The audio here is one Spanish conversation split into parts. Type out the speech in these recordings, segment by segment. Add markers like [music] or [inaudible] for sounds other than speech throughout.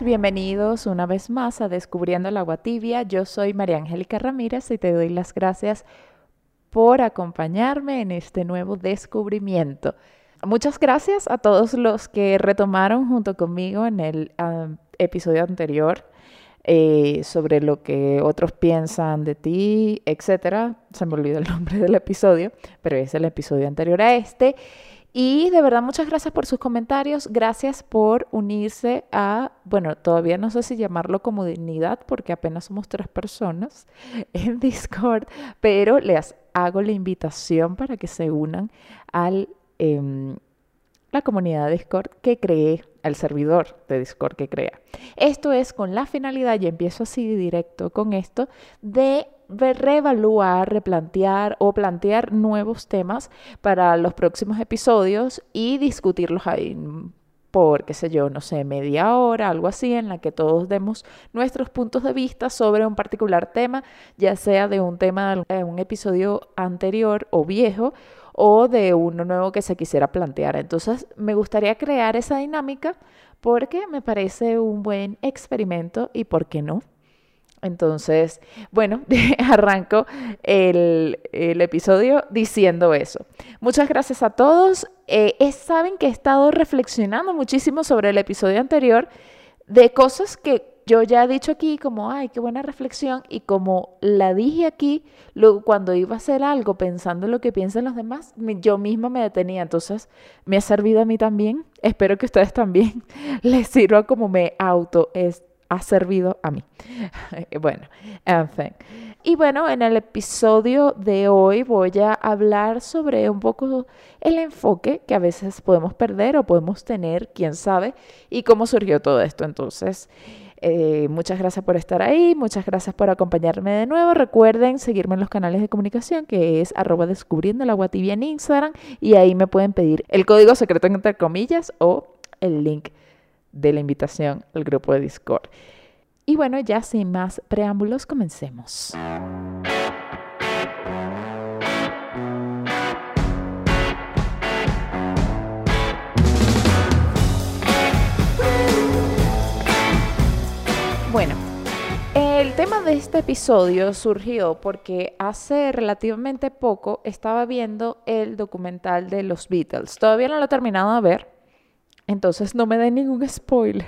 Bienvenidos una vez más a Descubriendo el Agua Tibia. Yo soy María Angélica Ramírez y te doy las gracias por acompañarme en este nuevo descubrimiento. Muchas gracias a todos los que retomaron junto conmigo en el episodio anterior eh, sobre lo que otros piensan de ti, etcétera. Se me olvidó el nombre del episodio, pero es el episodio anterior a este. Y de verdad, muchas gracias por sus comentarios. Gracias por unirse a, bueno, todavía no sé si llamarlo comunidad porque apenas somos tres personas [laughs] en Discord, pero les hago la invitación para que se unan al eh, la comunidad de Discord que cree, el servidor de Discord que crea. Esto es con la finalidad, y empiezo así directo con esto, de reevaluar, replantear o plantear nuevos temas para los próximos episodios y discutirlos ahí por, qué sé yo, no sé, media hora, algo así, en la que todos demos nuestros puntos de vista sobre un particular tema, ya sea de un tema de un episodio anterior o viejo o de uno nuevo que se quisiera plantear. Entonces, me gustaría crear esa dinámica porque me parece un buen experimento y por qué no. Entonces, bueno, [laughs] arranco el, el, episodio diciendo eso. Muchas gracias a todos. Eh, saben que he estado reflexionando muchísimo sobre el episodio anterior de cosas que yo ya he dicho aquí como, ay, qué buena reflexión, y como la dije aquí, luego cuando iba a hacer algo pensando en lo que piensan los demás, yo misma me detenía. Entonces, me ha servido a mí también. Espero que ustedes también [laughs] les sirva como me auto es, ha servido a mí. [laughs] bueno, en fin. Y bueno, en el episodio de hoy voy a hablar sobre un poco el enfoque que a veces podemos perder o podemos tener, quién sabe, y cómo surgió todo esto. Entonces, eh, muchas gracias por estar ahí, muchas gracias por acompañarme de nuevo. Recuerden seguirme en los canales de comunicación que es arroba descubriendo el agua tibia en Instagram y ahí me pueden pedir el código secreto entre comillas o el link de la invitación al grupo de Discord. Y bueno, ya sin más preámbulos, comencemos. Bueno, el tema de este episodio surgió porque hace relativamente poco estaba viendo el documental de los Beatles. Todavía no lo he terminado de ver, entonces no me den ningún spoiler.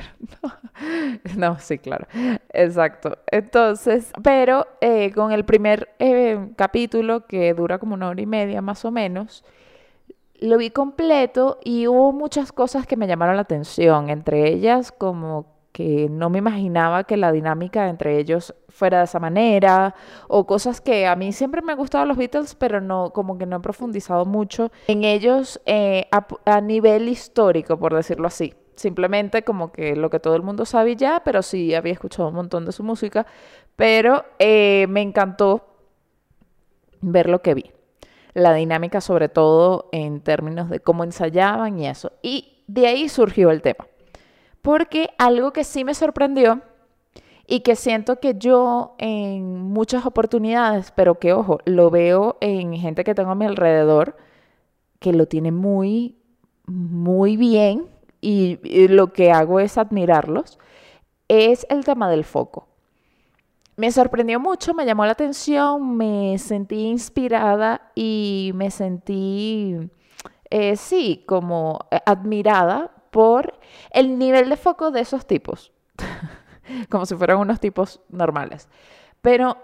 [laughs] no, sí, claro. Exacto. Entonces, pero eh, con el primer eh, capítulo, que dura como una hora y media más o menos, lo vi completo y hubo muchas cosas que me llamaron la atención, entre ellas como que no me imaginaba que la dinámica entre ellos fuera de esa manera, o cosas que a mí siempre me han gustado los Beatles, pero no, como que no he profundizado mucho en ellos eh, a, nivel histórico, por decirlo así. Simplemente como que lo que todo el mundo sabe ya, pero sí había escuchado un montón de su música, pero eh, me encantó ver lo que vi. La dinámica sobre todo en términos de cómo ensayaban y eso. Y de ahí surgió el tema. Porque algo que sí me sorprendió y que siento que yo en muchas oportunidades, pero que ojo, lo veo en gente que tengo a mi alrededor, que lo tiene muy, muy bien y, lo que hago es admirarlos, es el tema del foco. Me sorprendió mucho, me llamó la atención, me sentí inspirada y me sentí, eh, sí, como admirada por el nivel de foco de esos tipos, [laughs] como si fueran unos tipos normales. Pero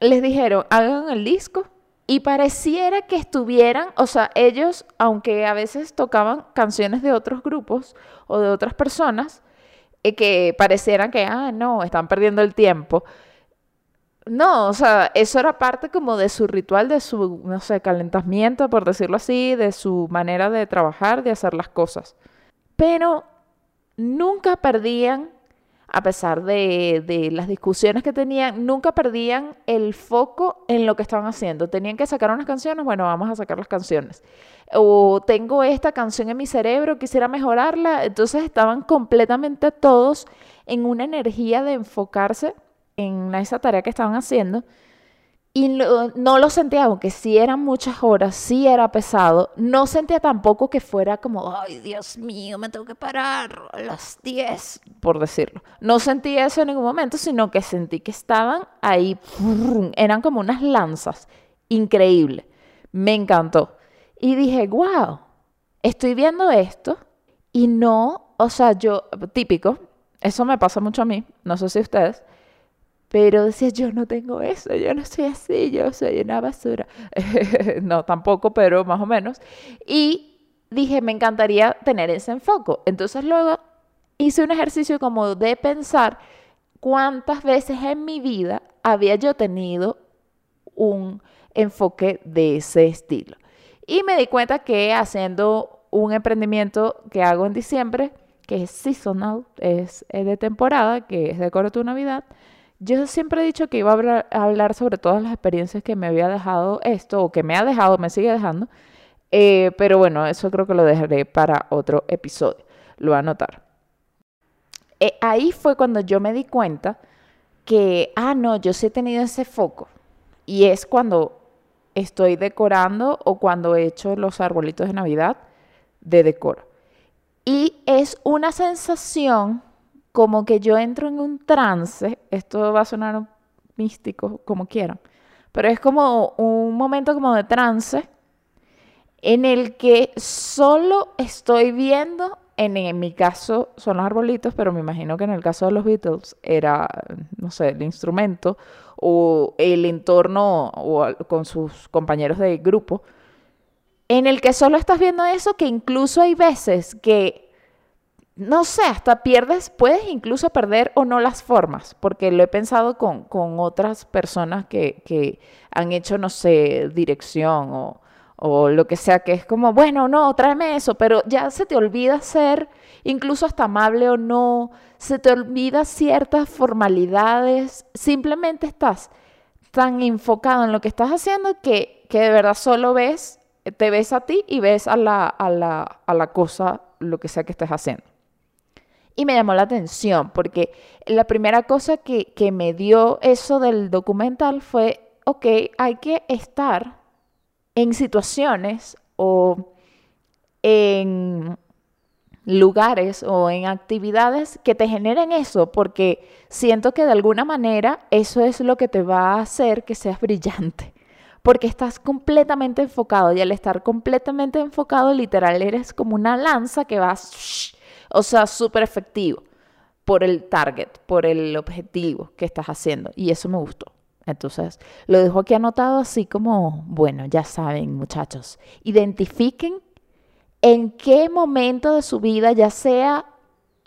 les dijeron, hagan el disco y pareciera que estuvieran, o sea, ellos, aunque a veces tocaban canciones de otros grupos o de otras personas, eh, que parecieran que, ah, no, están perdiendo el tiempo. No, o sea, eso era parte como de su ritual, de su, no sé, calentamiento, por decirlo así, de su manera de trabajar, de hacer las cosas pero nunca perdían, a pesar de, las discusiones que tenían, nunca perdían el foco en lo que estaban haciendo. Tenían que sacar unas canciones, bueno, vamos a sacar las canciones. O tengo esta canción en mi cerebro, quisiera mejorarla. Entonces estaban completamente todos en una energía de enfocarse en esa tarea que estaban haciendo. Y no, lo sentía, aunque sí eran muchas horas, sí era pesado, no sentía tampoco que fuera como, ay Dios mío, me tengo que parar a las 10, por decirlo. No sentí eso en ningún momento, sino que sentí que estaban ahí, eran como unas lanzas, increíble, me encantó. Y dije, wow, estoy viendo esto y no, o sea, yo, típico, eso me pasa mucho a mí, no sé si ustedes, pero decía, yo no tengo eso, yo no soy así, yo soy una basura. [laughs] no, tampoco, pero más o menos. Y dije, me encantaría tener ese enfoque. Entonces luego hice un ejercicio como de pensar cuántas veces en mi vida había yo tenido un enfoque de ese estilo. Y me di cuenta que haciendo un emprendimiento que hago en diciembre, que es seasonal, es, de temporada, que es de corto Navidad, yo siempre he dicho que iba a hablar, sobre todas las experiencias que me había dejado esto, o que me ha dejado, me sigue dejando, eh, pero bueno, eso creo que lo dejaré para otro episodio, lo voy a anotar. Eh, ahí fue cuando yo me di cuenta que, ah, no, yo sí he tenido ese foco, y es cuando estoy decorando o cuando he hecho los arbolitos de Navidad de decoro. Y es una sensación como que yo entro en un trance, esto va a sonar místico como quieran, pero es como un momento como de trance en el que solo estoy viendo, en, mi caso son los arbolitos, pero me imagino que en el caso de los Beatles era, no sé, el instrumento o el entorno o con sus compañeros de grupo, en el que solo estás viendo eso, que incluso hay veces que no sé, hasta pierdes, puedes incluso perder o no las formas, porque lo he pensado con, otras personas que, han hecho, no sé, dirección o, o, lo que sea, que es como, bueno, no, tráeme eso, pero ya se te olvida ser incluso hasta amable o no, se te olvida ciertas formalidades, simplemente estás tan enfocado en lo que estás haciendo que, que de verdad solo ves, te ves a ti y ves a la, a la, a la cosa, lo que sea que estés haciendo. Y me llamó la atención porque la primera cosa que, me dio eso del documental fue, ok, hay que estar en situaciones o en lugares o en actividades que te generen eso, porque siento que de alguna manera eso es lo que te va a hacer que seas brillante, porque estás completamente enfocado y al estar completamente enfocado, literal, eres como una lanza que vas o sea, súper efectivo por el target, por el objetivo que estás haciendo. Y eso me gustó. Entonces, lo dejo aquí anotado así como, bueno, ya saben muchachos, identifiquen en qué momento de su vida, ya sea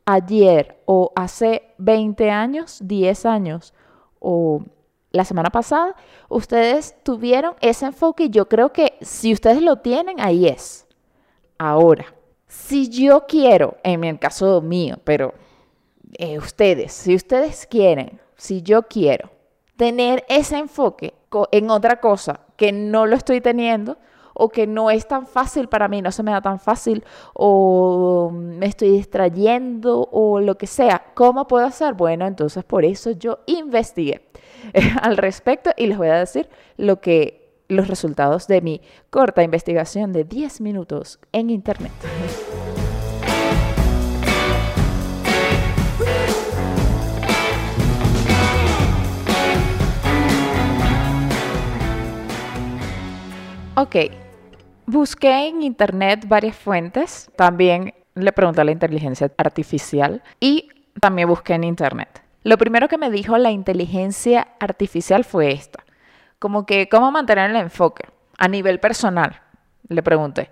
ayer o hace 20 años, 10 años o la semana pasada, ustedes tuvieron ese enfoque y yo creo que si ustedes lo tienen, ahí es. Ahora, si yo quiero, en el caso mío, pero eh, ustedes, si ustedes quieren, si yo quiero tener ese enfoque en otra cosa que no lo estoy teniendo o que no es tan fácil para mí, no se me da tan fácil o me estoy distrayendo o lo que sea, ¿cómo puedo hacer? Bueno, entonces por eso yo investigué [laughs] al respecto y les voy a decir lo que los resultados de mi corta investigación de 10 minutos en Internet. Ok, busqué en Internet varias fuentes, también le pregunté a la inteligencia artificial y también busqué en Internet. Lo primero que me dijo la inteligencia artificial fue esta como que cómo mantener el enfoque a nivel personal, le pregunté.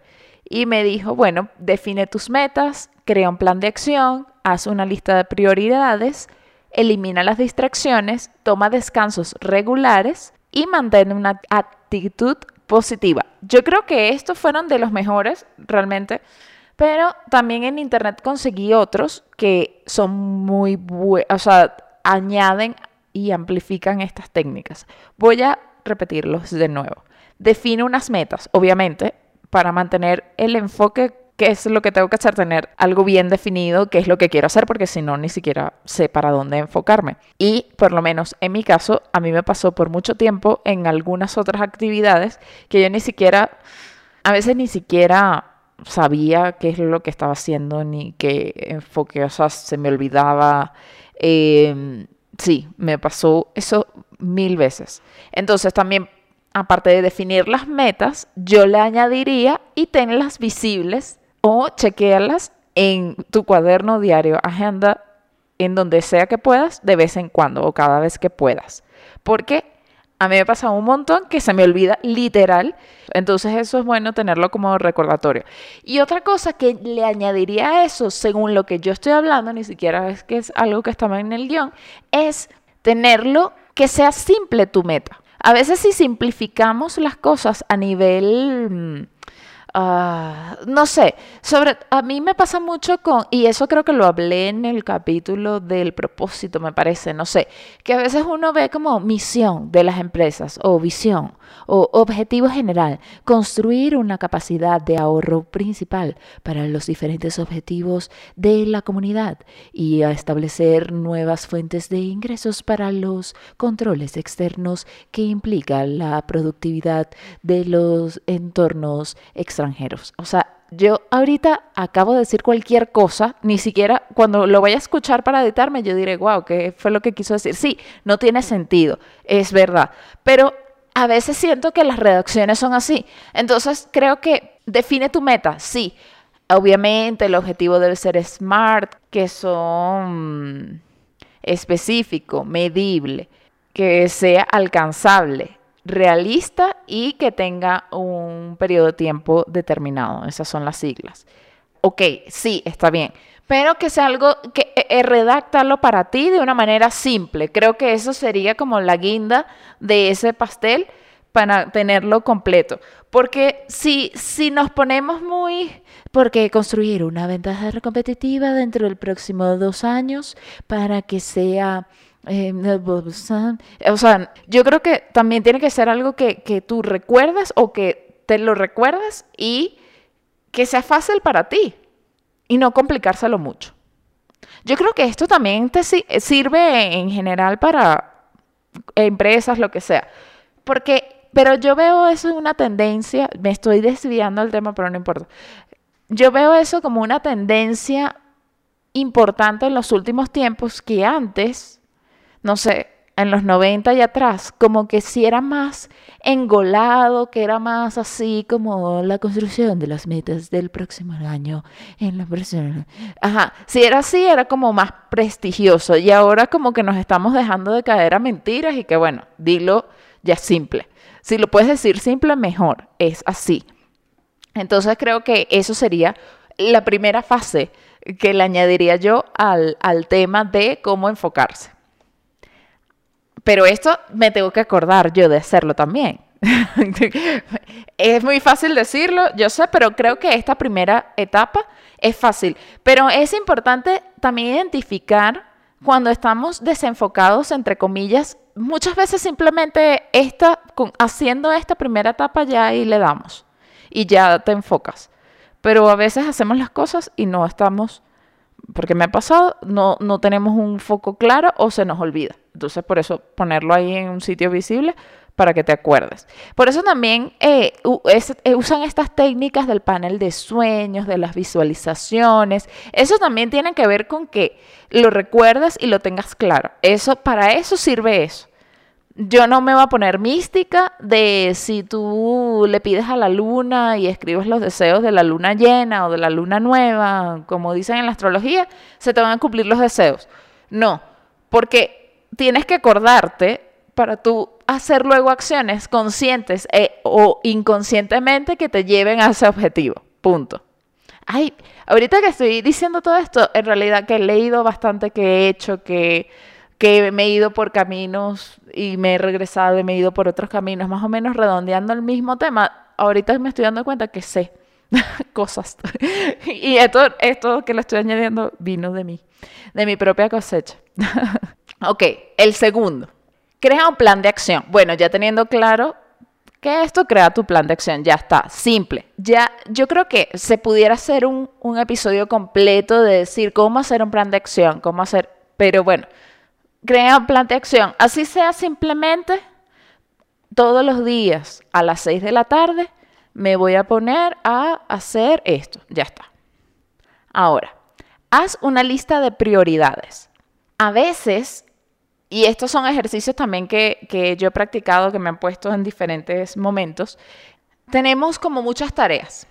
Y me dijo, bueno, define tus metas, crea un plan de acción, haz una lista de prioridades, elimina las distracciones, toma descansos regulares y mantén una actitud positiva. Yo creo que estos fueron de los mejores realmente, pero también en internet conseguí otros que son muy buenos, o sea, añaden y amplifican estas técnicas. Voy a repetirlos de nuevo. Define unas metas, obviamente, para mantener el enfoque qué es lo que tengo que hacer, tener algo bien definido, qué es lo que quiero hacer, porque si no, ni siquiera sé para dónde enfocarme. Y por lo menos en mi caso, a mí me pasó por mucho tiempo en algunas otras actividades que yo ni siquiera, a veces ni siquiera sabía qué es lo que estaba haciendo, ni qué enfoque, o sea, se me olvidaba. Em, sí, me pasó eso mil veces. Entonces también aparte de definir las metas, yo le añadiría y tenlas visibles o chequearlas en tu cuaderno diario, agenda, en donde sea que puedas, de vez en cuando o cada vez que puedas. Porque a mí me pasa un montón que se me olvida literal, entonces eso es bueno tenerlo como recordatorio. Y otra cosa que le añadiría a eso, según lo que yo estoy hablando, ni siquiera es que es algo que estaba en el guion, es tenerlo que sea simple tu meta. A veces si simplificamos las cosas a nivel Ah, no sé, sobre a mí me pasa mucho con, y eso creo que lo hablé en el capítulo del propósito, me parece, no sé, que a veces uno ve como misión de las empresas o visión o objetivo general, construir una capacidad de ahorro principal para los diferentes objetivos de la comunidad y establecer nuevas fuentes de ingresos para los controles externos que implica la productividad de los entornos externos O sea, yo ahorita acabo de decir cualquier cosa, ni siquiera cuando lo vaya a escuchar para editarme, yo diré, wow, ¿qué fue lo que quiso decir? Sí, no tiene sentido, es verdad. Pero a veces siento que las redacciones son así. Entonces creo que define tu meta, sí. Obviamente el objetivo debe ser SMART, que son específico, medible, que sea alcanzable realista y que tenga un periodo de tiempo determinado. Esas son las siglas. Ok, sí, está bien. Pero que sea algo que eh, eh redáctalo para ti de una manera simple. Creo que eso sería como la guinda de ese pastel para tenerlo completo. Porque si, si nos ponemos muy... Porque construir una ventaja competitiva dentro del próximo dos años para que sea eh, o sea, yo creo que también tiene que ser algo que, que tú recuerdas o que te lo recuerdas y que sea fácil para ti y no complicárselo mucho. Yo creo que esto también te sirve en general para empresas, lo que sea. Porque, pero yo veo eso una tendencia, me estoy desviando del tema, pero no importa. Yo veo eso como una tendencia importante en los últimos tiempos que antes no sé, en los 90 y atrás, como que si era más engolado, que era más así como la construcción de las metas del próximo año en la persona. Ajá, si era así, era como más prestigioso y ahora como que nos estamos dejando de caer a mentiras y que bueno, dilo ya simple. Si lo puedes decir simple, mejor, es así. Entonces creo que eso sería la primera fase que le añadiría yo al, al tema de cómo enfocarse. Pero esto me tengo que acordar yo de hacerlo también. [laughs] es muy fácil decirlo, yo sé, pero creo que esta primera etapa es fácil. Pero es importante también identificar cuando estamos desenfocados, entre comillas, muchas veces simplemente esta, haciendo esta primera etapa ya ahí le damos y ya te enfocas. Pero a veces hacemos las cosas y no estamos porque me ha pasado, no, no tenemos un foco claro o se nos olvida. Entonces, por eso ponerlo ahí en un sitio visible para que te acuerdes. Por eso también eh, eh, usan estas técnicas del panel de sueños, de las visualizaciones. Eso también tiene que ver con que lo recuerdes y lo tengas claro. Eso, para eso sirve eso yo no me voy a poner mística de si tú le pides a la luna y escribes los deseos de la luna llena o de la luna nueva, como dicen en la astrología, se te van a cumplir los deseos. No, porque tienes que acordarte para tú hacer luego acciones conscientes eh, o inconscientemente que te lleven a ese objetivo. Punto. Ay, ahorita que estoy diciendo todo esto, en realidad que he leído bastante, que he hecho, que que me he ido por caminos y me he regresado y me he ido por otros caminos, más o menos redondeando el mismo tema. Ahorita me estoy dando cuenta que sé [laughs] cosas. [laughs] y esto, esto que le estoy añadiendo vino de mí, de mi propia cosecha. [laughs] ok, el segundo. Crea un plan de acción. Bueno, ya teniendo claro que esto crea tu plan de acción. Ya está, simple. Ya, yo creo que se pudiera hacer un, un episodio completo de decir cómo hacer un plan de acción, cómo hacer, pero bueno, crea un plan de acción. Así sea simplemente todos los días a las 6 de la tarde me voy a poner a hacer esto. Ya está. Ahora, haz una lista de prioridades. A veces, y estos son ejercicios también que, yo he practicado, que me han puesto en diferentes momentos, tenemos como muchas tareas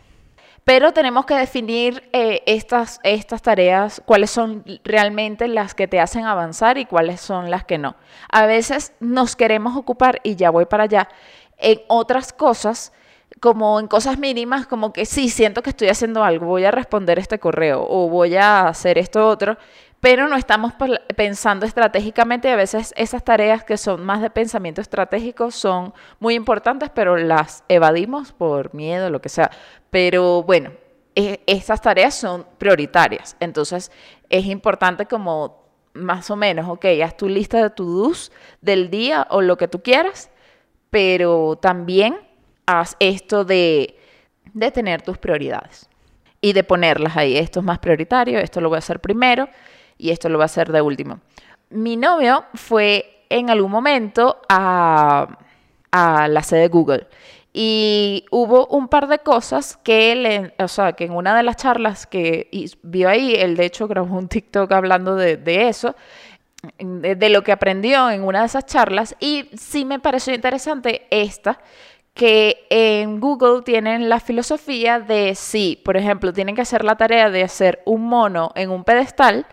pero tenemos que definir eh, estas, estas tareas, cuáles son realmente las que te hacen avanzar y cuáles son las que no. A veces nos queremos ocupar, y ya voy para allá, en otras cosas como en cosas mínimas, como que sí, siento que estoy haciendo algo, voy a responder este correo o voy a hacer esto otro, pero no estamos pensando estratégicamente y a veces esas tareas que son más de pensamiento estratégico son muy importantes, pero las evadimos por miedo, lo que sea. Pero bueno, e, esas tareas son prioritarias, entonces es importante como más o menos, ok, haz tu lista de to-dos del día o lo que tú quieras, pero también haz esto de, de tener tus prioridades y de ponerlas ahí. Esto es más prioritario, esto lo voy a hacer primero y esto lo voy a hacer de último. Mi novio fue en algún momento a, a la sede de Google y hubo un par de cosas que él, o sea, que en una de las charlas que vio ahí, él de hecho grabó un TikTok hablando de, de eso, de, de, lo que aprendió en una de esas charlas y sí me pareció interesante esta, que en Google tienen la filosofía de si, por ejemplo, tienen que hacer la tarea de hacer un mono en un pedestal,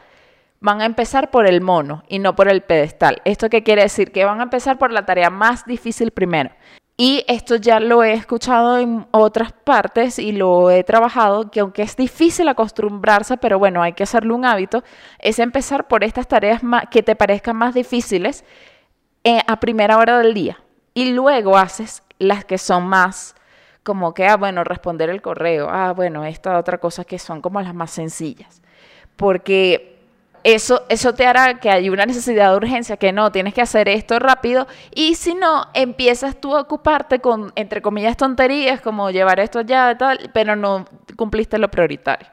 van a empezar por el mono y no por el pedestal. ¿Esto qué quiere decir? Que van a empezar por la tarea más difícil primero. Y esto ya lo he escuchado en otras partes y lo he trabajado, que aunque es difícil acostumbrarse, pero bueno, hay que hacerlo un hábito, es empezar por estas tareas que te parezcan más difíciles eh, a primera hora del día. Y luego haces las que son más como que, ah, bueno, responder el correo, ah, bueno, esta otra cosa que son como las más sencillas. Porque eso, eso te hará que hay una necesidad de urgencia, que no, tienes que hacer esto rápido, y si no, empiezas tú a ocuparte con, entre comillas, tonterías, como llevar esto ya, tal, pero no cumpliste lo prioritario.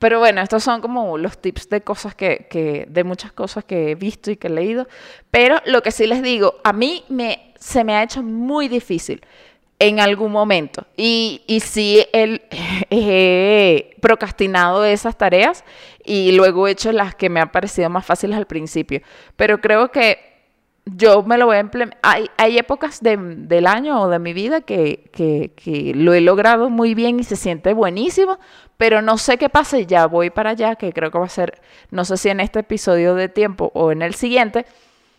Pero bueno, estos son como los tips de cosas que, que, de muchas cosas que he visto y que he leído. Pero lo que sí les digo, a mí me se me ha hecho muy difícil en algún momento. Y, y sí [laughs] he procrastinado esas tareas y luego he hecho las que me han parecido más fáciles al principio. Pero creo que yo me lo voy a implementar. Hay, hay épocas del año o de mi vida que, que, lo he logrado muy bien y se siente buenísimo, pero no sé qué pasa y ya voy para allá, que creo que va a ser, no sé si en este episodio de tiempo o en el siguiente,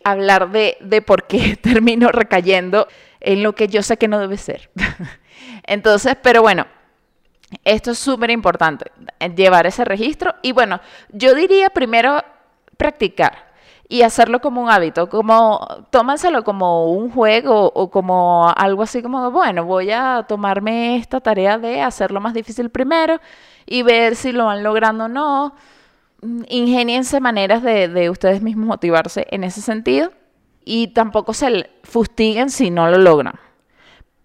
hablar de, de por qué [laughs] termino recayendo en lo que yo sé que no debe ser. [laughs] Entonces, pero bueno, esto es súper importante, llevar ese registro. Y bueno, yo diría primero practicar y hacerlo como un hábito, como tómanselo como un juego o como algo así como, bueno, voy a tomarme esta tarea de hacerlo más difícil primero y ver si lo van logrando o no ingeniense maneras de, ustedes mismos motivarse en ese sentido y tampoco se fustiguen si no lo logran.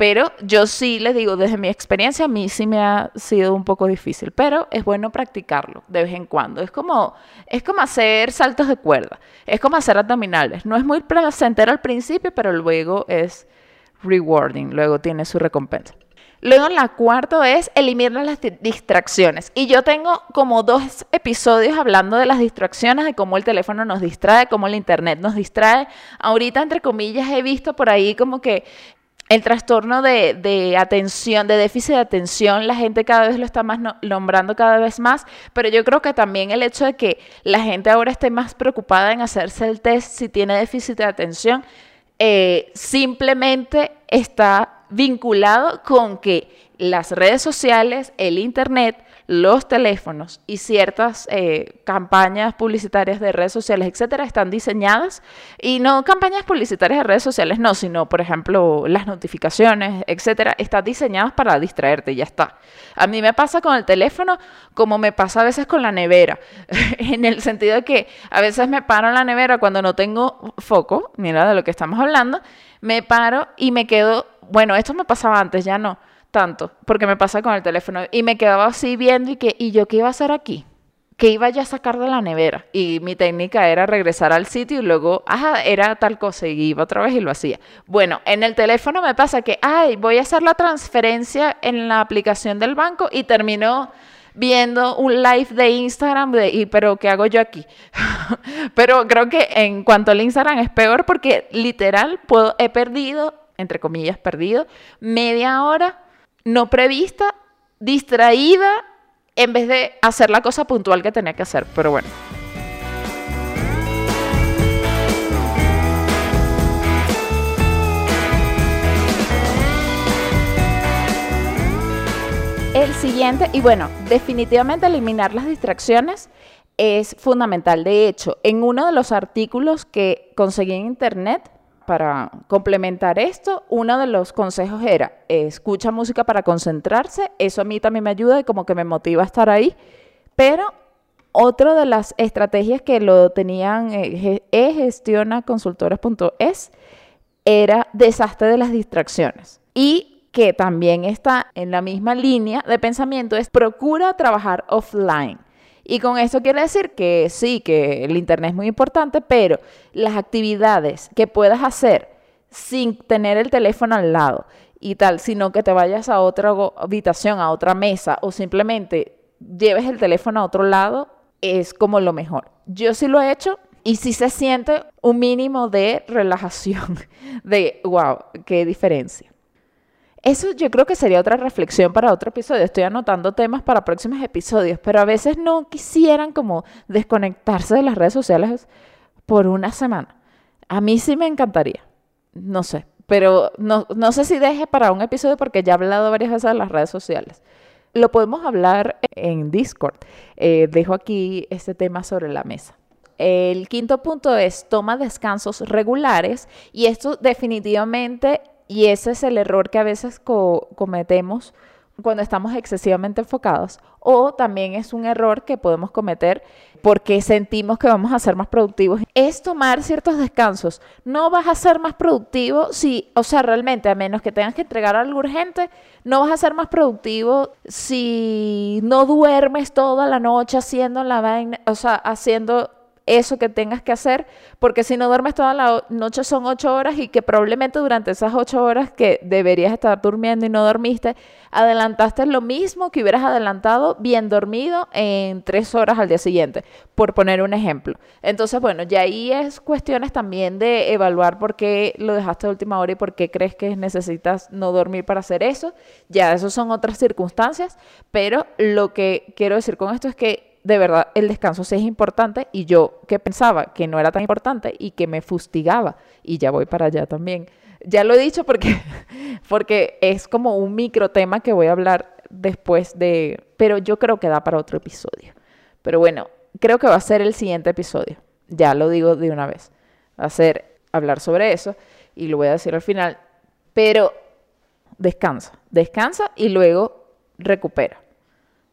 Pero yo sí les digo, desde mi experiencia, a mí sí me ha sido un poco difícil, pero es bueno practicarlo de vez en cuando. Es como, es como hacer saltos de cuerda, es como hacer abdominales. No es muy placentero al principio, pero luego es rewarding, luego tiene su recompensa. Luego la cuarta es eliminar las distracciones. Y yo tengo como dos episodios hablando de las distracciones, de cómo el teléfono nos distrae, cómo el internet nos distrae. Ahorita, entre comillas, he visto por ahí como que el trastorno de, atención, de déficit de atención, la gente cada vez lo está más nombrando cada vez más, pero yo creo que también el hecho de que la gente ahora esté más preocupada en hacerse el test si tiene déficit de atención, eh, simplemente está vinculado con que las redes sociales, el Internet, los teléfonos y ciertas eh, campañas publicitarias de redes sociales, etcétera, están diseñadas y no campañas publicitarias de redes sociales, no, sino por ejemplo las notificaciones, etcétera, están diseñadas para distraerte ya está. A mí me pasa con el teléfono como me pasa a veces con la nevera, [laughs] en el sentido de que a veces me paro en la nevera cuando no tengo foco, mira de lo que estamos hablando, me paro y me quedo, bueno, esto me pasaba antes, ya no tanto, porque me pasa con el teléfono. Y me quedaba así viendo y que, ¿y yo qué iba a hacer aquí? ¿Qué iba ya a sacar de la nevera? Y mi técnica era regresar al sitio y luego, ajá, era tal cosa y iba otra vez y lo hacía. Bueno, en el teléfono me pasa que, ay, voy a hacer la transferencia en la aplicación del banco y termino viendo un live de Instagram de, y pero ¿qué hago yo aquí? [laughs] pero creo que en cuanto al Instagram es peor porque literal puedo, he perdido, entre comillas, perdido media hora no prevista, distraída, en vez de hacer la cosa puntual que tenía que hacer. Pero bueno. El siguiente, y bueno, definitivamente eliminar las distracciones es fundamental. De hecho, en uno de los artículos que conseguí en internet, para complementar esto, uno de los consejos era, escucha música para concentrarse, eso a mí también me ayuda y como que me motiva a estar ahí, pero otra de las estrategias que lo tenían eh, e-gestiona-consultores.es era desastre de las distracciones. Y que también está en la misma línea de pensamiento es procura trabajar offline. Y con eso quiere decir que sí, que el Internet es muy importante, pero las actividades que puedas hacer sin tener el teléfono al lado y tal, sino que te vayas a otra habitación, a otra mesa o simplemente lleves el teléfono a otro lado, es como lo mejor. Yo sí lo he hecho y sí se siente un mínimo de relajación, [laughs] de wow, qué diferencia. Eso yo creo que sería otra reflexión para otro episodio. Estoy anotando temas para próximos episodios, pero a veces no quisieran como desconectarse de las redes sociales por una semana. A mí sí me encantaría. No sé, pero no, no sé si deje para un episodio porque ya he hablado varias veces de las redes sociales. Lo podemos hablar en Discord. Eh, dejo aquí este tema sobre la mesa. El quinto punto es toma descansos regulares y esto definitivamente y ese es el error que a veces cometemos cuando estamos excesivamente enfocados. O también es un error que podemos cometer porque sentimos que vamos a ser más productivos. Es tomar ciertos descansos. No vas a ser más productivo si, o sea, realmente, a menos que tengas que entregar algo urgente, no vas a ser más productivo si no duermes toda la noche haciendo la vaina, o sea, haciendo eso que tengas que hacer, porque si no duermes toda la noche son ocho horas y que probablemente durante esas ocho horas que deberías estar durmiendo y no dormiste, adelantaste lo mismo que hubieras adelantado bien dormido en tres horas al día siguiente, por poner un ejemplo. Entonces, bueno, ya ahí es cuestiones también de evaluar por qué lo dejaste a última hora y por qué crees que necesitas no dormir para hacer eso. Ya, eso son otras circunstancias, pero lo que quiero decir con esto es que de verdad el descanso sí es importante y yo que pensaba que no era tan importante y que me fustigaba y ya voy para allá también. Ya lo he dicho porque, [laughs] porque es como un micro tema que voy a hablar después de, pero yo creo que da para otro episodio. Pero bueno, creo que va a ser el siguiente episodio. Ya lo digo de una vez. Va a ser hablar sobre eso y lo voy a decir al final. Pero descansa, descansa y luego recupera.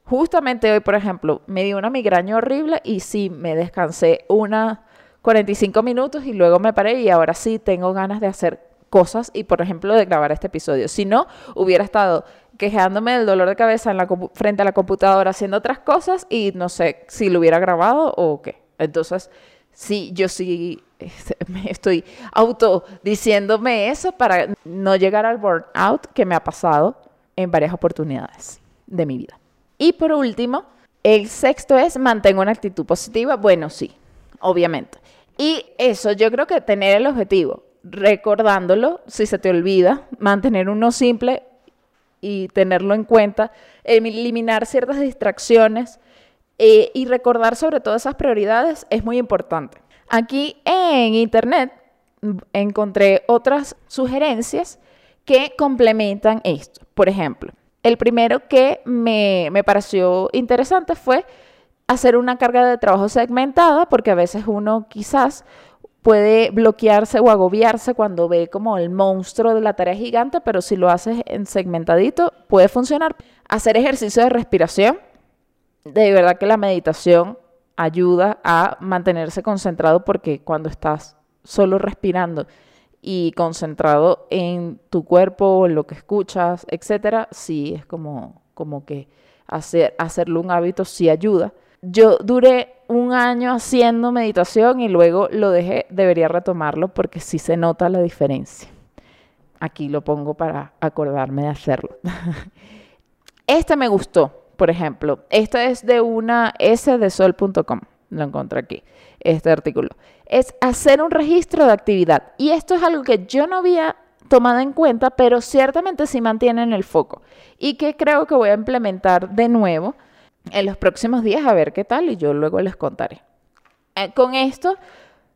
Justamente hoy, por ejemplo, me dio una migraña horrible y sí, me descansé una 45 minutos y luego me paré y ahora sí tengo ganas de hacer cosas y, por ejemplo, de grabar este episodio. Si no, hubiera estado quejándome del dolor de cabeza frente a la computadora haciendo otras cosas y no sé si lo hubiera grabado o qué. Entonces, sí, yo sí [laughs] me estoy auto diciéndome eso para no llegar al burnout que me ha pasado en varias oportunidades de mi vida. Y por último, el sexto es mantengo una actitud positiva. Bueno, sí, obviamente. Y eso yo creo que tener el objetivo, recordándolo, si se te olvida, mantener uno simple y tenerlo en cuenta, eliminar ciertas distracciones eh, y recordar sobre todo esas prioridades es muy importante. Aquí en internet encontré otras sugerencias que complementan esto. Por ejemplo, El primero que me, me pareció interesante fue hacer una carga de trabajo segmentada, porque a veces uno quizás puede bloquearse o agobiarse cuando ve como el monstruo de la tarea gigante, pero si lo haces en segmentadito puede funcionar. Hacer ejercicio de respiración. De verdad que la meditación ayuda a mantenerse concentrado porque cuando estás solo respirando y concentrado en tu cuerpo, en lo que escuchas, etcétera, sí es como, como que hacer, hacerlo un hábito sí ayuda. Yo duré un año haciendo meditación y luego lo dejé, debería retomarlo porque sí se nota la diferencia. Aquí lo pongo para acordarme de hacerlo. [laughs] este me gustó, por ejemplo. Este es de una sdesol.com. Lo encontré aquí, este artículo. Es hacer un registro de actividad. Y esto es algo que yo no había tomado en cuenta, pero ciertamente sí mantiene en el foco. Y que creo que voy a implementar de nuevo en los próximos días a ver qué tal y yo luego les contaré. Eh, con esto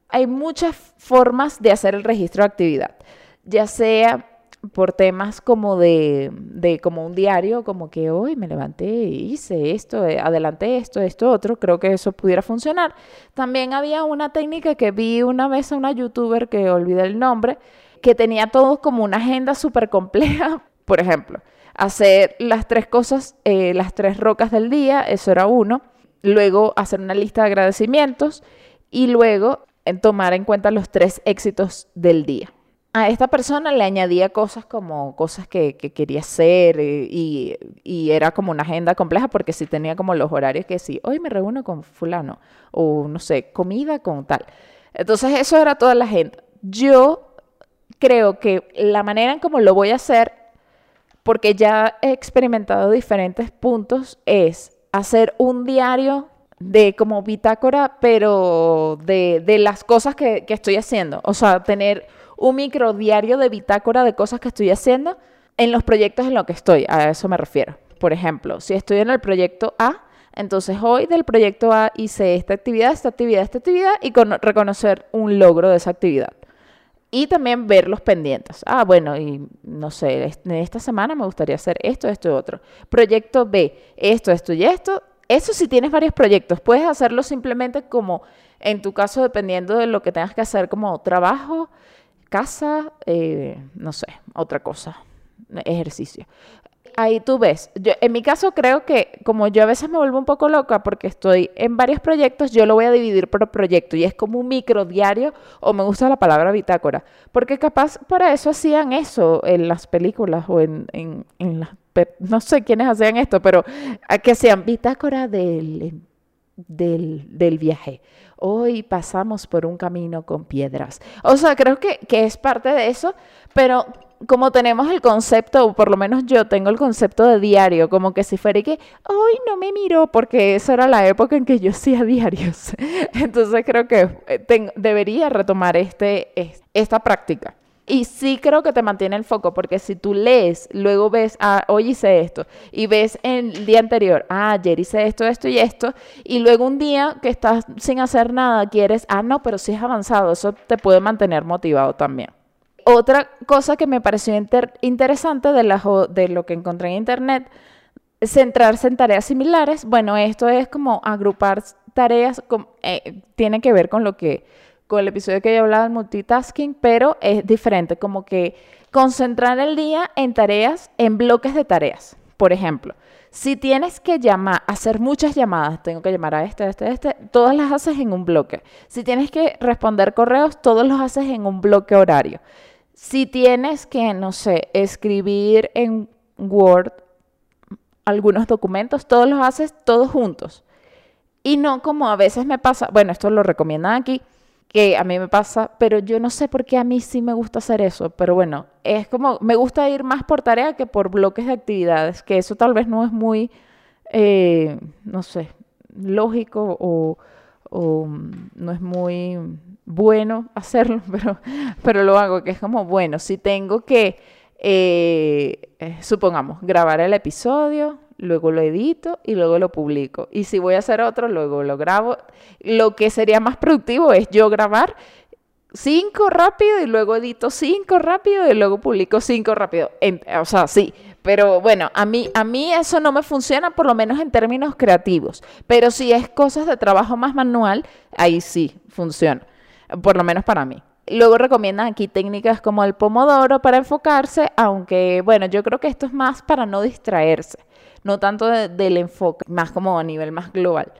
hay muchas formas de hacer el registro de actividad, ya sea por temas como de, como un diario, como que hoy me levanté, hice esto, eh, adelanté esto, esto, otro, creo que eso pudiera funcionar. También había una técnica que vi una vez a una youtuber que olvidé el nombre, que tenía todo como una agenda súper compleja, [laughs] por ejemplo hacer las tres cosas, eh, las tres rocas del día, eso era uno. Luego hacer una lista de agradecimientos y luego en tomar en cuenta los tres éxitos del día. A esta persona le añadía cosas como cosas que, quería hacer eh, y, era como una agenda compleja porque si tenía como los horarios que sí, hoy me reúno con fulano o no sé, comida con tal. Entonces eso era toda la agenda. Yo creo que la manera en cómo lo voy a hacer porque ya he experimentado diferentes puntos, es hacer un diario de como bitácora, pero de, las cosas que, que, estoy haciendo. O sea, tener un micro diario de bitácora de cosas que estoy haciendo en los proyectos en los que estoy. A eso me refiero. Por ejemplo, si estoy en el proyecto A, entonces hoy del proyecto A hice esta actividad, esta actividad, esta actividad y con reconocer un logro de esa actividad. Y también ver los pendientes. Ah, bueno, y no sé, esta semana me gustaría hacer esto, esto y otro. Proyecto B, esto, esto y esto. Eso si tienes varios proyectos, puedes hacerlo simplemente como, en tu caso, dependiendo de lo que tengas que hacer, como trabajo, casa, eh, no sé, otra cosa, ejercicio ahí tú ves. Yo, en mi caso creo que como yo a veces me vuelvo un poco loca porque estoy en varios proyectos, yo lo voy a dividir por proyecto y es como un micro diario o me gusta la palabra bitácora, porque capaz para eso hacían eso en las películas o en, en, las... No sé quiénes hacían esto, pero que hacían bitácora del, del, del viaje. Hoy pasamos por un camino con piedras. O sea, creo que, que es parte de eso, pero como tenemos el concepto, o por lo menos yo tengo el concepto de diario, como que si fuera que hoy no me miro, porque esa era la época en que yo hacía [laughs] diarios. Entonces creo que eh, debería retomar este, esta práctica. Y sí creo que te mantiene el foco, porque si tú lees, luego ves, ah, hoy hice esto, y ves el día anterior, ah, ayer hice esto, esto y esto, y luego un día que estás sin hacer nada, quieres, ah, no, pero sí es avanzado, eso te puede mantener motivado también. Otra cosa que me pareció interesante de, de lo que encontré en internet, centrarse en tareas similares. Bueno, esto es como agrupar tareas, eh, tiene que ver con lo que, con el episodio que he hablado del multitasking, pero es diferente, como que concentrar el día en tareas, en bloques de tareas. Por ejemplo, si tienes que llamar, hacer muchas llamadas, tengo que llamar a este, a este, a este, todas las haces en un bloque. Si tienes que responder correos, todos los haces en un bloque horario. Si tienes que, no sé, escribir en Word algunos documentos, todos los haces todos juntos. Y no como a veces me pasa, bueno, esto lo recomiendan aquí, que a mí me pasa, pero yo no sé por qué a mí sí me gusta hacer eso, pero bueno, es como, me gusta ir más por tarea que por bloques de actividades, que eso tal vez no es muy, eh, no sé, lógico o, o no es muy bueno [laughs] hacerlo, pero, pero lo hago, que es como, bueno, si tengo que, eh, eh, supongamos, grabar el episodio, luego lo edito y luego lo publico. Y si voy a hacer otro, luego lo grabo. Lo que sería más productivo es yo grabar cinco rápido y luego edito cinco rápido y luego publico cinco rápido. o sea, sí, Pero bueno, a mí, a mí eso no me funciona, por lo menos en términos creativos. Pero si es cosas de trabajo más manual, ahí sí funciona, por lo menos para mí. Luego recomiendan aquí técnicas como el pomodoro para enfocarse, aunque bueno, yo creo que esto es más para no distraerse, no tanto del enfoque, más como a nivel más global.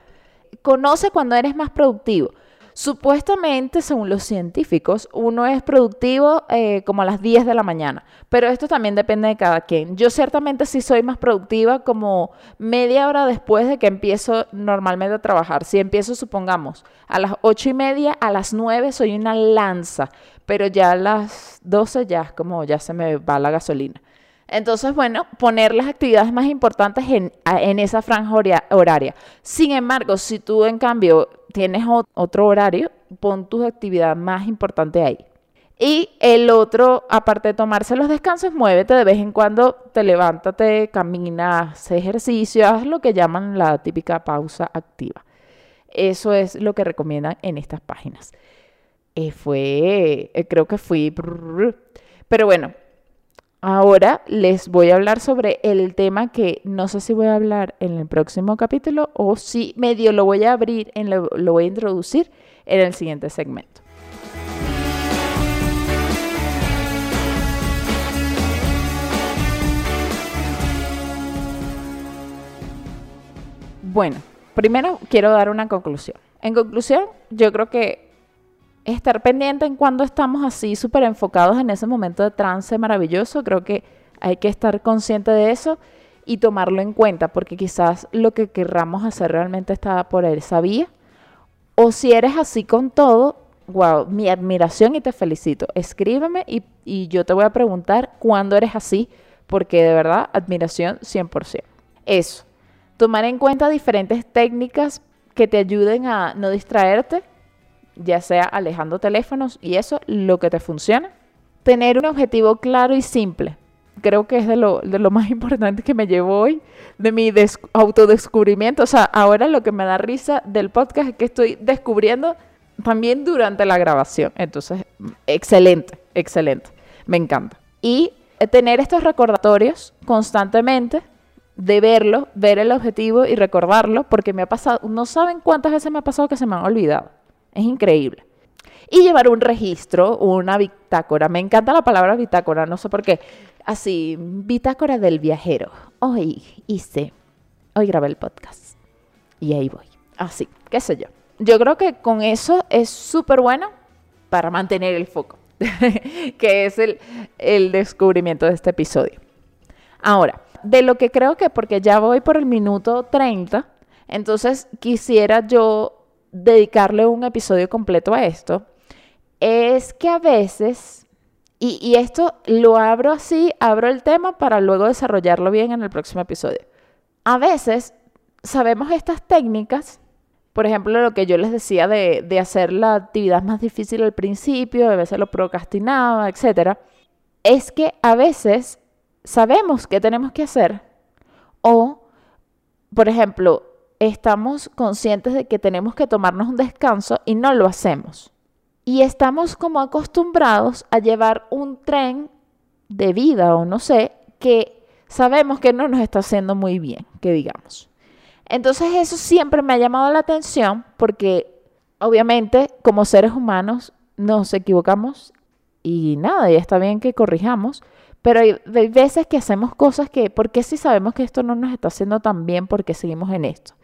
Conoce cuando eres más productivo. Supuestamente, según los científicos, uno es productivo eh, como a las 10 de la mañana, pero esto también depende de cada quien. Yo ciertamente sí soy más productiva como media hora después de que empiezo normalmente a trabajar. Si empiezo, supongamos, a las 8 y media, a las 9 soy una lanza, pero ya a las 12 ya es como ya se me va la gasolina. Entonces, bueno, poner las actividades más importantes en, esa franja horaria. Sin embargo, si tú en cambio tienes otro horario, pon tu actividad más importante ahí. Y el otro, aparte de tomarse los descansos, muévete de vez en cuando, te levántate, caminas, ejercicio, haz lo que llaman la típica pausa activa. Eso es lo que recomiendan en estas páginas. Eh, fue, eh, creo que fui, pero bueno, Ahora les voy a hablar sobre el tema que no sé si voy a hablar en el próximo capítulo o si medio lo voy a abrir, en lo, voy a introducir en el siguiente segmento. Bueno, primero quiero dar una conclusión. En conclusión, yo creo que estar pendiente en cuando estamos así súper enfocados en ese momento de trance maravilloso, creo que hay que estar consciente de eso y tomarlo en cuenta, porque quizás lo que querramos hacer realmente está por esa vía. O si eres así con todo, wow, mi admiración y te felicito. Escríbeme y, y yo te voy a preguntar cuándo eres así, porque de verdad, admiración 100%. Eso, tomar en cuenta diferentes técnicas que te ayuden a no distraerte ya sea alejando teléfonos y eso, lo que te funciona. Tener un objetivo claro y simple. Creo que es de lo, de lo más [laughs] importante que me llevo hoy, de mi autodescubrimiento. O sea, ahora lo que me da risa del podcast es que estoy descubriendo también durante la grabación. Entonces, excelente, excelente. Me encanta. Y tener estos recordatorios constantemente de verlo, ver el objetivo y recordarlo, porque me ha pasado, no saben cuántas veces me ha pasado que se me han olvidado. Es increíble. Y llevar un registro, una bitácora. Me encanta la palabra bitácora, no sé por qué. Así, bitácora del viajero. Hoy hice, hoy grabé el podcast. Y ahí voy. Así, qué sé yo. Yo creo que con eso es súper bueno para mantener el foco, [laughs] que es el, el descubrimiento de este episodio. Ahora, de lo que creo que, porque ya voy por el minuto 30, entonces quisiera yo dedicarle un episodio completo a esto, es que a veces, y, esto lo abro así, abro el tema para luego desarrollarlo bien en el próximo episodio. A veces sabemos estas técnicas, por ejemplo, lo que yo les decía de, de hacer la actividad más difícil al principio, a veces lo procrastinaba, etc. Es que a veces sabemos qué tenemos que hacer o, por ejemplo, estamos conscientes de que tenemos que tomarnos un descanso y no lo hacemos. Y estamos como acostumbrados a llevar un tren de vida o no sé, que sabemos que no nos está haciendo muy bien, que digamos. Entonces eso siempre me ha llamado la atención porque obviamente como seres humanos nos equivocamos y nada, y está bien que corrijamos, pero hay, veces que hacemos cosas que, ¿por qué si sabemos que esto no nos está haciendo tan bien? porque seguimos en esto?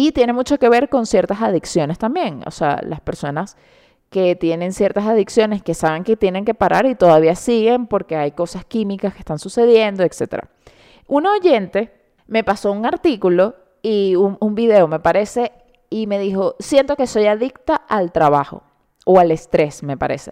Y tiene mucho que ver con ciertas adicciones también. O sea, las personas que tienen ciertas adicciones que saben que tienen que parar y todavía siguen porque hay cosas químicas que están sucediendo, etc. Un oyente me pasó un artículo y un, un video, me parece, y me dijo, siento que soy adicta al trabajo o al estrés, me parece.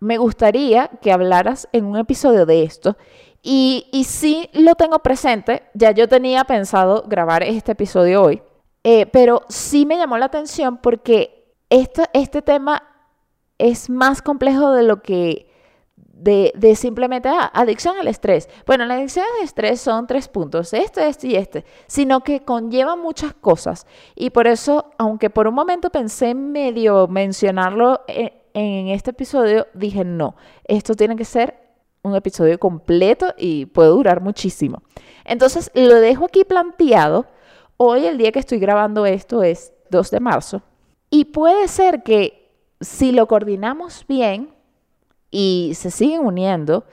Me gustaría que hablaras en un episodio de esto y, y lo tengo presente, ya yo tenía pensado grabar este episodio hoy, eh, pero sí me llamó la atención porque este tema es más complejo de lo que de, simplemente ah, adicción al estrés. Bueno, la adicción al estrés son tres puntos, este, este y este, sino que conlleva muchas cosas. Y por eso, aunque por un momento pensé medio mencionarlo en, en este episodio, dije no, esto tiene que ser un episodio completo y puede durar muchísimo. Entonces lo dejo aquí planteado. Hoy, el día que estoy grabando esto, es 2 de marzo. Y puede ser que si lo coordinamos bien y se siguen uniendo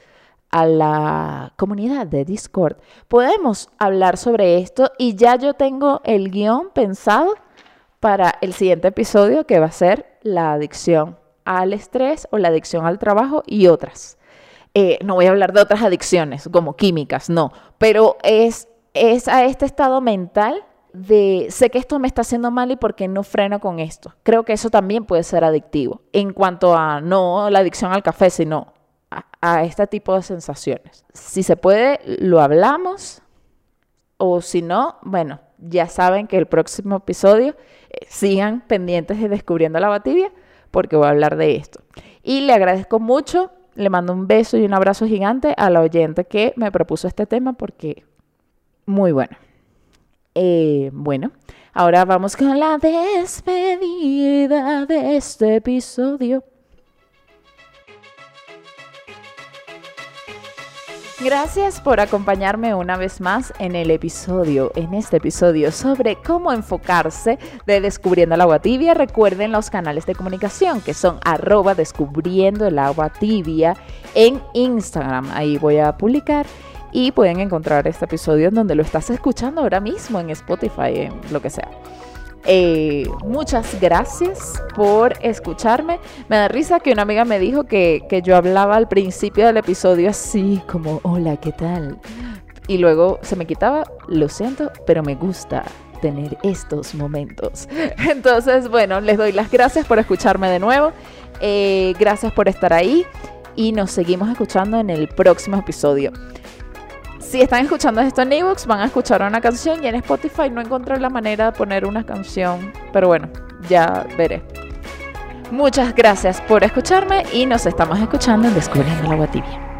a la comunidad de Discord, podemos hablar sobre esto y ya yo tengo el guion pensado para el siguiente episodio que va a ser la adicción al estrés o la adicción al trabajo y otras. Eh, no voy a hablar de otras adicciones como químicas, no, pero es, es a este estado mental de sé que esto me está haciendo mal y por qué no freno con esto. Creo que eso también puede ser adictivo en cuanto a no la adicción al café, sino a, este tipo de sensaciones. Si se puede, lo hablamos o si no, bueno, ya saben que el próximo episodio eh, sigan pendientes de Descubriendo la Batibia porque voy a hablar de esto. Y le agradezco mucho, le mando un beso y un abrazo gigante a la oyente que me propuso este tema porque muy bueno. Eh, bueno, ahora vamos con la despedida de este episodio. Gracias por acompañarme una vez más en el episodio, en este episodio sobre cómo enfocarse de Descubriendo el Agua Tibia. Recuerden los canales de comunicación que son arroba descubriendo el agua tibia en Instagram. Ahí voy a publicar y pueden encontrar este episodio en donde lo estás escuchando ahora mismo en Spotify, en lo que sea. Eh, muchas gracias por escucharme. Me da risa que una amiga me dijo que, que yo hablaba al principio del episodio así como, hola, ¿qué tal? Y luego se me quitaba, lo siento, pero me gusta tener estos momentos. [laughs] Entonces, bueno, les doy las gracias por escucharme de nuevo. Eh, gracias por estar ahí y nos seguimos escuchando en el próximo episodio. Si están escuchando esto en ebooks, van a escuchar una canción y en Spotify no encontré la manera de poner una canción, pero bueno, ya veré. Muchas gracias por escucharme y nos estamos escuchando en Descubriendo la Agua Tibia.